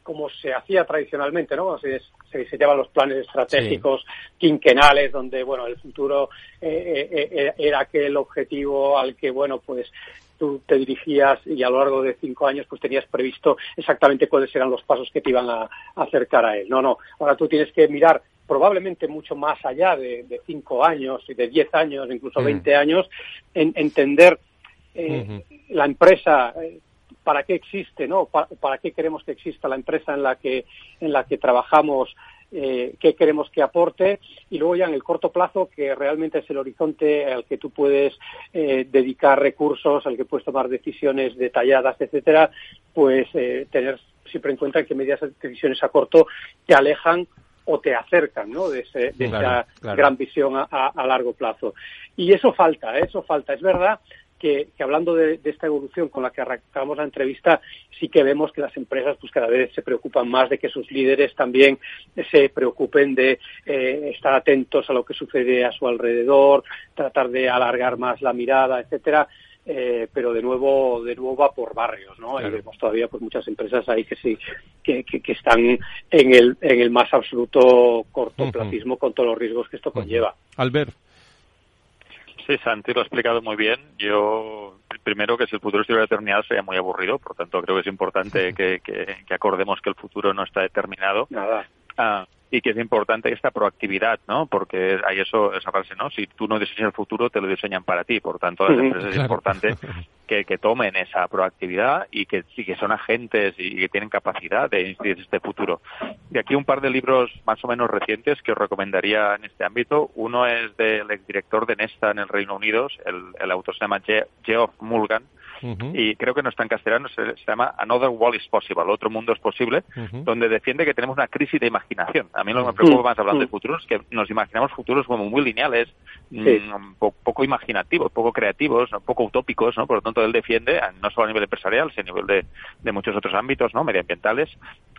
como se hacía tradicionalmente, ¿no? Se, se diseñaban los planes estratégicos quinquenales, donde, bueno, el futuro eh, eh, era aquel objetivo al que, bueno, pues tú te dirigías y a lo largo de cinco años pues tenías previsto exactamente cuáles eran los pasos que te iban a, acercar a él. No, no, ahora tú tienes que mirar probablemente mucho más allá de, cinco años y de diez años, incluso mm. veinte años, en entender la empresa, para qué existe, ¿no? Para, qué queremos que exista la empresa en la que en la que trabajamos, eh, qué queremos que aporte y luego ya en el corto plazo que realmente es el horizonte al que tú puedes eh, dedicar recursos, al que puedes tomar decisiones detalladas, etcétera, pues eh, tener siempre en cuenta que medias decisiones a corto te alejan o te acercan ¿no? de, esa gran visión a, a, largo plazo. Y eso falta, eso falta. Es verdad que, hablando de, esta evolución con la que arrancamos la entrevista, sí que vemos que las empresas pues cada vez se preocupan más de que sus líderes también se preocupen de eh, estar atentos a lo que sucede a su alrededor, tratar de alargar más la mirada, etcétera. Eh, pero de nuevo de nuevo va por barrios no y vemos todavía pues muchas empresas ahí que sí que, que, están en el en el más absoluto cortoplacismo con todos los riesgos que esto conlleva. Albert Sí, Santi lo ha explicado muy bien. Yo, primero, que si el futuro estuviera determinado sería muy aburrido, por tanto creo que es importante [laughs] que, que, acordemos que el futuro no está determinado. Nada. Ah, y que es importante esta proactividad, ¿no? Porque hay eso, esa frase, ¿no? Si tú no diseñas el futuro, te lo diseñan para ti. Por tanto, las empresas es importante [laughs] que, que, tomen esa proactividad y que sí que son agentes y que tienen capacidad de incidir este futuro. Y aquí un par de libros más o menos recientes que os recomendaría en este ámbito. Uno es del exdirector de Nesta en el Reino Unido, el, el autor se llama Geoff Mulgan, y creo que no está en castellano, se, llama Another World is Possible, Otro Mundo es Posible, donde defiende que tenemos una crisis de imaginación. A mí lo que me preocupa más hablando de futuros es que nos imaginamos futuros como muy lineales, mm, poco imaginativos, poco creativos, poco utópicos, ¿no? Por lo tanto, él defiende, no solo a nivel empresarial, sino a nivel de, de muchos otros ámbitos, ¿no? Medioambientales,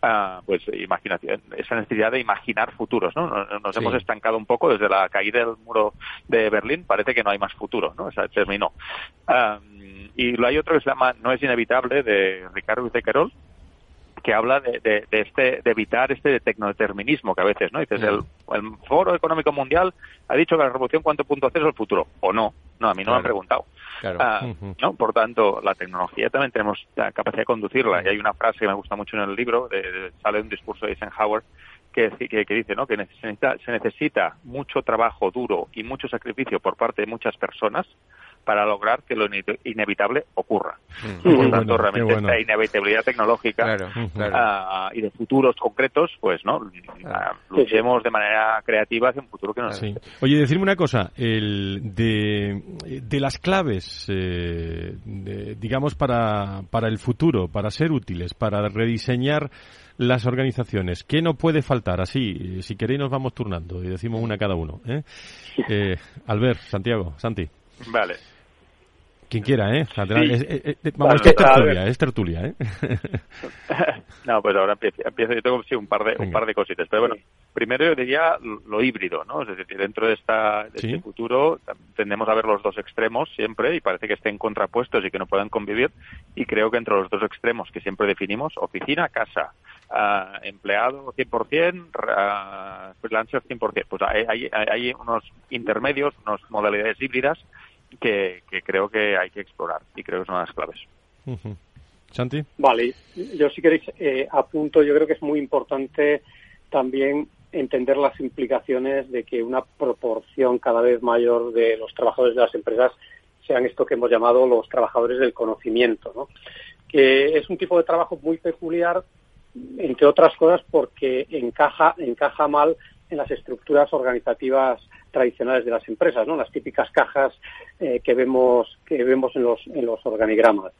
uh, pues imaginación, esa necesidad de imaginar futuros, ¿no? Nos, hemos estancado un poco desde la caída del muro de Berlín, parece que no hay más futuro, ¿no? O sea, terminó. y lo hay otro que se llama No es inevitable, de Ricardo Carol que habla de, de, este de evitar este tecnodeterminismo que a veces no dices el, el, Foro Económico Mundial ha dicho que la revolución cuánto punto es el futuro o no no a mí no me han preguntado. Ah, no por tanto la tecnología también tenemos la capacidad de conducirla. Y hay una frase que me gusta mucho en el libro de, sale un discurso de Eisenhower que, que, que, dice ¿no? que necesita, se necesita mucho trabajo duro y mucho sacrificio por parte de muchas personas para lograr que lo inevitable ocurra. Mm. Por tanto, realmente esta inevitabilidad tecnológica ah, y de futuros concretos, pues no ah, luchemos de manera creativa hacia un futuro que nos sí. Oye, decirme una cosa, el de, de las claves, eh, digamos, para, para el futuro, para ser útiles, para rediseñar las organizaciones. ¿Qué no puede faltar? Así, si queréis nos vamos turnando y decimos una cada uno. ¿eh? Eh, Albert, Santiago, Santi. Vale. Quien quiera, ¿eh? vamos, es tertulia, es tertulia, ¿eh? [laughs] no, pues ahora empiezo. Yo tengo sí, un par de un par de cositas, pero bueno, primero yo diría lo híbrido, ¿no? Es decir, dentro de, esta, de este futuro tendemos a ver los dos extremos siempre y parece que estén contrapuestos y que no puedan convivir. Y creo que entre los dos extremos que siempre definimos, oficina, casa, uh, empleado 100%, uh, freelancer 100%, pues hay, hay, hay unos intermedios, unas modalidades híbridas que, creo que hay que explorar y creo que son las claves. Santi. Vale, yo si queréis eh, apunto, yo creo que es muy importante también entender las implicaciones de que una proporción cada vez mayor de los trabajadores de las empresas sean esto que hemos llamado los trabajadores del conocimiento, ¿no? que es un tipo de trabajo muy peculiar, entre otras cosas porque encaja, encaja mal en las estructuras organizativas tradicionales de las empresas, ¿no? Las típicas cajas eh, que vemos que vemos en los en los organigramas.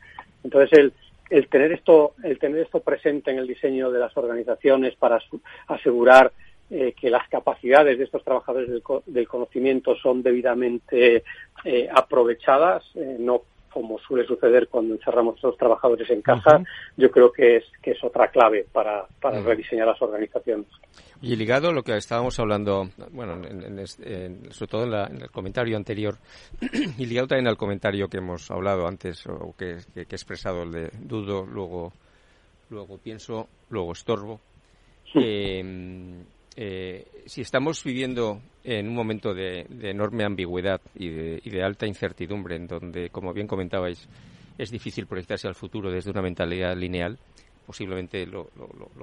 Entonces el el tener esto el tener esto presente en el diseño de las organizaciones para asegurar eh, que las capacidades de estos trabajadores del, del conocimiento son debidamente eh, aprovechadas, no como suele suceder cuando encerramos a los trabajadores en casa, yo creo que es, que es otra clave para, para rediseñar las organizaciones. Y ligado a lo que estábamos hablando, bueno, sobre todo en, el comentario anterior, [clears throat] y ligado también al comentario que hemos hablado antes, o que, he expresado el de dudo, luego, luego pienso, luego estorbo. Eh, eh, si estamos viviendo en un momento de, enorme ambigüedad y de, alta incertidumbre, en donde, como bien comentabais, es difícil proyectarse al futuro desde una mentalidad lineal, posiblemente lo,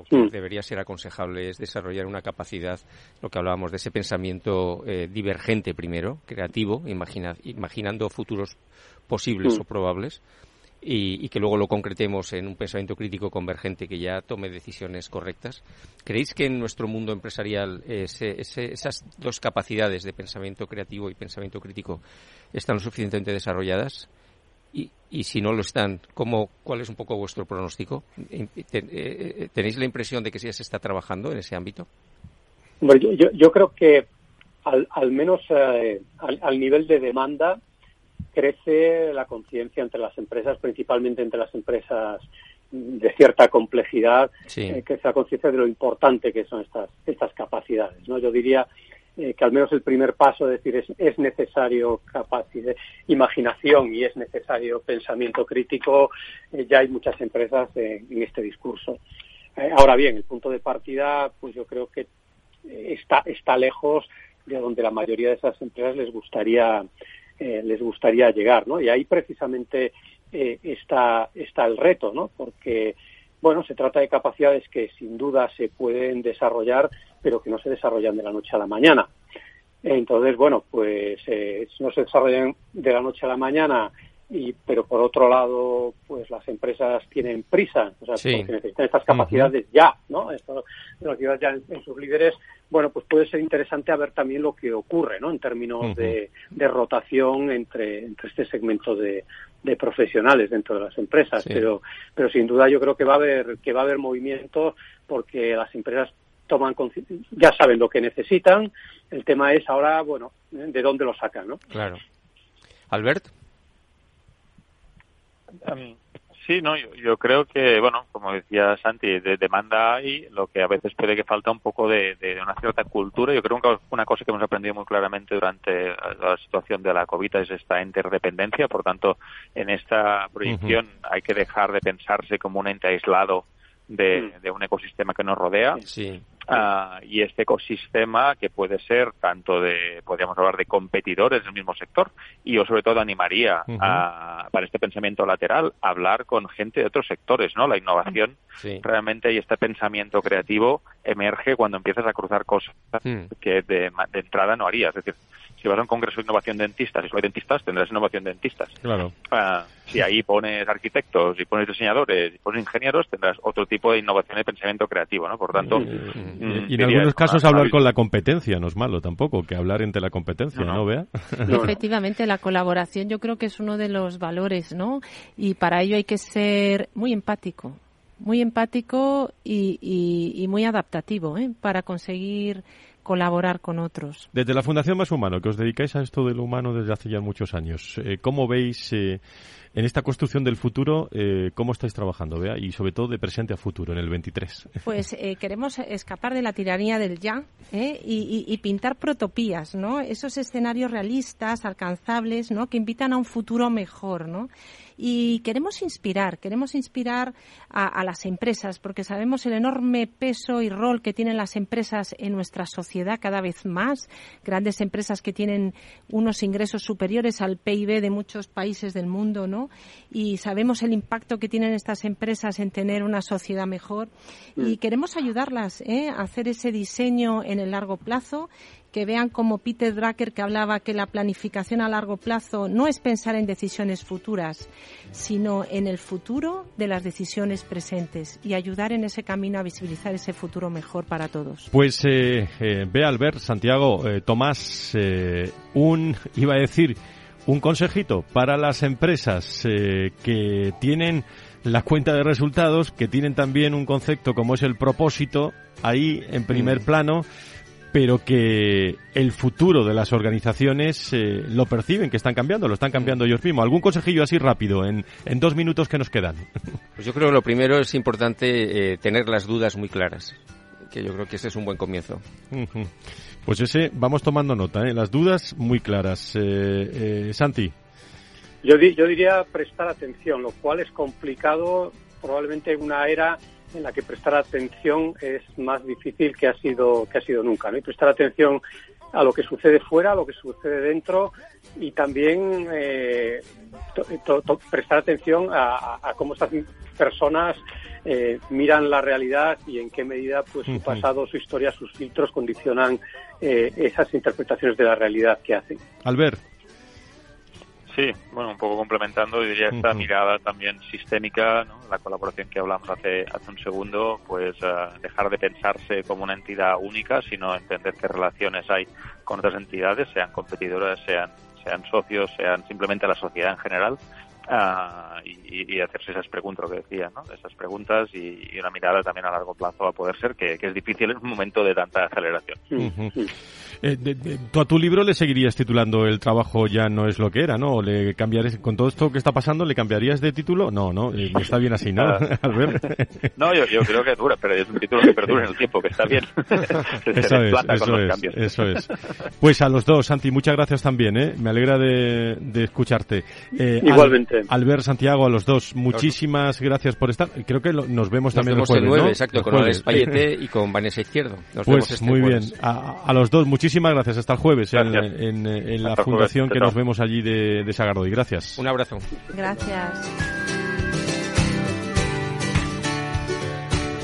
que mm. debería ser aconsejable es desarrollar una capacidad, lo que hablábamos de ese pensamiento eh, divergente primero, creativo, imaginando futuros posibles mm. o probables, y, que luego lo concretemos en un pensamiento crítico convergente que ya tome decisiones correctas. ¿Creéis que en nuestro mundo empresarial esas dos capacidades de pensamiento creativo y pensamiento crítico están lo suficientemente desarrolladas? Y, y si no lo están, ¿cómo, ¿cuál es un poco vuestro pronóstico? Eh, eh, ¿Tenéis la impresión de que sí se está trabajando en ese ámbito? Bueno, yo, yo, creo que al, al menos eh, al, al nivel de demanda crece la conciencia entre las empresas, principalmente entre las empresas de cierta complejidad, eh, crece la conciencia de lo importante que son estas, estas capacidades. ¿no? Yo diría eh, que al menos el primer paso es decir es, es necesario capacidad, imaginación y es necesario pensamiento crítico, eh, ya hay muchas empresas en este discurso. ahora bien, el punto de partida, pues yo creo que está, está lejos de donde la mayoría de esas empresas les gustaría eh, les gustaría llegar, ¿no? Y ahí precisamente eh, está, está el reto, ¿no? Porque bueno, se trata de capacidades que sin duda se pueden desarrollar, pero que no se desarrollan de la noche a la mañana. Entonces, bueno, pues eh, no se desarrollan de la noche a la mañana, y, pero por otro lado, pues las empresas tienen prisa, o sea, porque necesitan estas capacidades ya, ¿no? Esto, capacidades ya en, sus líderes, bueno, pues puede ser interesante a ver también lo que ocurre, ¿no? En términos de, de, rotación entre, entre este segmento de, de profesionales dentro de las empresas, pero, pero sin duda yo creo que va a haber, que va a haber movimiento porque las empresas toman ya saben lo que necesitan. El tema es ahora, bueno, de dónde lo sacan, ¿no? Claro. Albert. Em, sí, no, yo, creo que, bueno, como decía Santi, de demanda hay, lo que a veces puede que falta un poco de, de, una cierta cultura. Yo creo que una cosa que hemos aprendido muy claramente durante la situación de la COVID es esta interdependencia. Por tanto, en esta proyección hay que dejar de pensarse como un ente aislado de, mm. de un ecosistema que nos rodea. Sí. Uh, y este ecosistema que puede ser tanto de, podríamos hablar de competidores del mismo sector, y yo sobre todo animaría uh -huh. a, para este pensamiento lateral a hablar con gente de otros sectores, ¿no? La innovación sí. realmente y este pensamiento creativo emerge cuando empiezas a cruzar cosas Mm. que de, de entrada no harías. Es decir, si vas a un congreso de innovación de dentistas y solo hay dentistas, tendrás innovación de dentistas. Claro. Uh, si ahí pones arquitectos y pones diseñadores y pones ingenieros, tendrás otro tipo de innovación y pensamiento creativo, ¿no? Por tanto... Y, y en algunos casos hablar con la competencia no es malo tampoco, que hablar entre la competencia, ¿no, no. Bea? Efectivamente, la colaboración yo creo que es uno de los valores, ¿no? Y para ello hay que ser muy empático, muy empático y, y, y muy adaptativo, ¿eh? Para conseguir colaborar con otros. Desde la Fundación Más Humano, que os dedicáis a esto de lo humano desde hace ya muchos años, eh, ¿cómo veis eh, en esta construcción del futuro, eh, cómo estáis trabajando, Bea? Y sobre todo de presente a futuro, en el 23. Pues eh, queremos escapar de la tiranía del ya ¿eh? y, pintar protopías, ¿no? Esos escenarios realistas, alcanzables, ¿no? Que invitan a un futuro mejor, ¿no? y queremos inspirar, queremos inspirar a, las empresas porque sabemos el enorme peso y rol que tienen las empresas en nuestra sociedad cada vez más, grandes empresas que tienen unos ingresos superiores al PIB de muchos países del mundo, ¿no? Y sabemos el impacto que tienen estas empresas en tener una sociedad mejor y queremos ayudarlas ¿eh? a hacer ese diseño en el largo plazo que vean como Peter Drucker que hablaba que la planificación a largo plazo no es pensar en decisiones futuras, sino en el futuro de las decisiones presentes y ayudar en ese camino a visibilizar ese futuro mejor para todos. Pues eh, eh, ve Albert, Santiago, eh, Tomás, un, iba a decir, un consejito para las empresas eh, que tienen la cuenta de resultados, que tienen también un concepto como es el propósito ahí en primer mm. plano pero que el futuro de las organizaciones eh, lo perciben, que están cambiando, lo están cambiando ellos mismos. ¿Algún consejillo así rápido, en, en dos minutos que nos quedan? [laughs] Pues yo creo que lo primero es importante eh, tener las dudas muy claras, que yo creo que este es un buen comienzo. Uh -huh. Pues ese, vamos tomando nota, ¿eh? las dudas muy claras. Eh, Santi. Yo, di yo diría prestar atención, lo cual es complicado probablemente en una era en la que prestar atención es más difícil que ha sido que ha sido nunca, ¿no? Y prestar atención a lo que sucede fuera, a lo que sucede dentro y también eh, prestar atención a, a, cómo estas personas eh, miran la realidad y en qué medida pues su pasado, su historia, sus filtros condicionan eh, esas interpretaciones de la realidad que hacen. Albert. Sí, bueno, un poco complementando, diría esta uh -huh. mirada también sistémica, ¿no? la colaboración que hablamos hace, hace un segundo, pues uh, dejar de pensarse como una entidad única, sino entender qué relaciones hay con otras entidades, sean competidoras, sean, sean socios, sean simplemente la sociedad en general, Uh, y, y, hacerse esas preguntas, lo que decía, ¿no? Esas preguntas y, y, una mirada también a largo plazo a poder ser, que, que es difícil en un momento de tanta aceleración. Uh -huh. eh, de, de, tú a tu libro le seguirías titulando El trabajo ya no es lo que era, ¿no? ¿O le cambiarías, con todo esto que está pasando, le cambiarías de título? No, no, eh, está bien así, ¿no? [laughs] [laughs] no, yo, yo, creo que dura, pero es un título que perdura en el tiempo, que está bien. [laughs] eso es, eso es, eso es. Pues a los dos, Santi, muchas gracias también, ¿eh? Me alegra de, de escucharte. Eh, Igualmente. Albert Santiago, a los dos, muchísimas gracias por estar. Creo que lo, nos vemos nos también vemos el jueves, el 9, ¿no? exacto, el con Alex Payete [laughs] y con Vanessa Izquierdo. Nos pues este muy jueves. bien. A, a, los dos, muchísimas gracias. Hasta el jueves en, en, en, la Hasta fundación jueves. que nos vemos allí de, de Sagardoy. Gracias. Un abrazo. Gracias.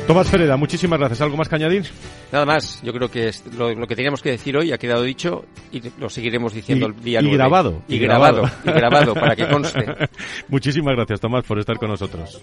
Tomás Fereda, muchísimas gracias. ¿Algo más que añadir? Nada más. Yo creo que es lo, lo, que teníamos que decir hoy ha quedado dicho y lo seguiremos diciendo y, el día y 9. grabado. Y, grabado. Y grabado, para que conste. [laughs] Muchísimas gracias, Tomás, por estar con nosotros.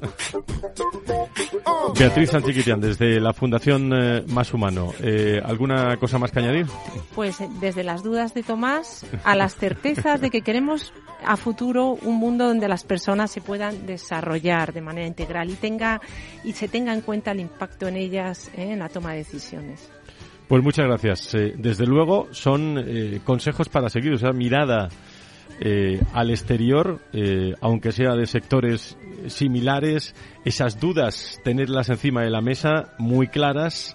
Beatriz Sanchiquitian, desde la Fundación eh, Más Humano. Eh, ¿Alguna cosa más que añadir? Pues desde las dudas de Tomás a las certezas de que queremos a futuro un mundo donde las personas se puedan desarrollar de manera integral y tenga y se tenga en cuenta el impacto en ellas eh, en la toma de decisiones. Pues muchas gracias. Eh, desde luego son eh, consejos para seguir, o sea, mirada eh, al exterior, eh, aunque sea de sectores similares, esas dudas tenerlas encima de la mesa muy claras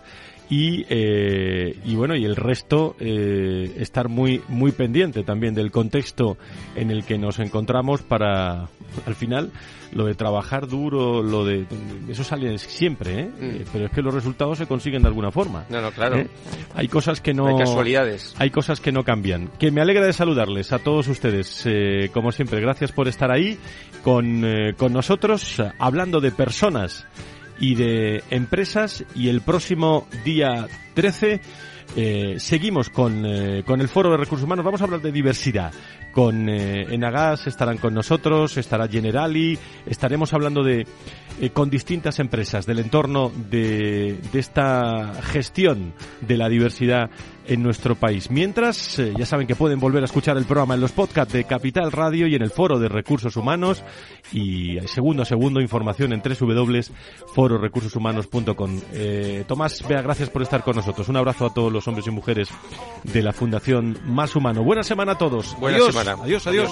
y, eh, y bueno y el resto eh, estar muy muy pendiente también del contexto en el que nos encontramos para al final lo de trabajar duro lo de eso sale siempre ¿eh? Mm. pero es que los resultados se consiguen de alguna forma No, no, claro. ¿eh? hay cosas que no Hay casualidades. hay cosas que no cambian que me alegra de saludarles a todos ustedes eh, como siempre gracias por estar ahí con, eh, con nosotros eh, hablando de personas y de empresas y el próximo día 13 eh, seguimos con, eh, con el Foro de Recursos Humanos. Vamos a hablar de diversidad. Con eh, Enagas estarán con nosotros, estará Generali, estaremos hablando de eh, con distintas empresas del entorno de, de esta gestión de la diversidad en nuestro país. Mientras, eh, ya saben que pueden volver a escuchar el programa en los podcasts de Capital Radio y en el Foro de Recursos Humanos y segundo a segundo información en www.fororecursoshumanos.com. Eh, Tomás, Bea, gracias por estar con nosotros. Un abrazo a todos los hombres y mujeres de la Fundación Más Humano. Buena semana a todos. Buena adiós, semana. Adiós, adiós.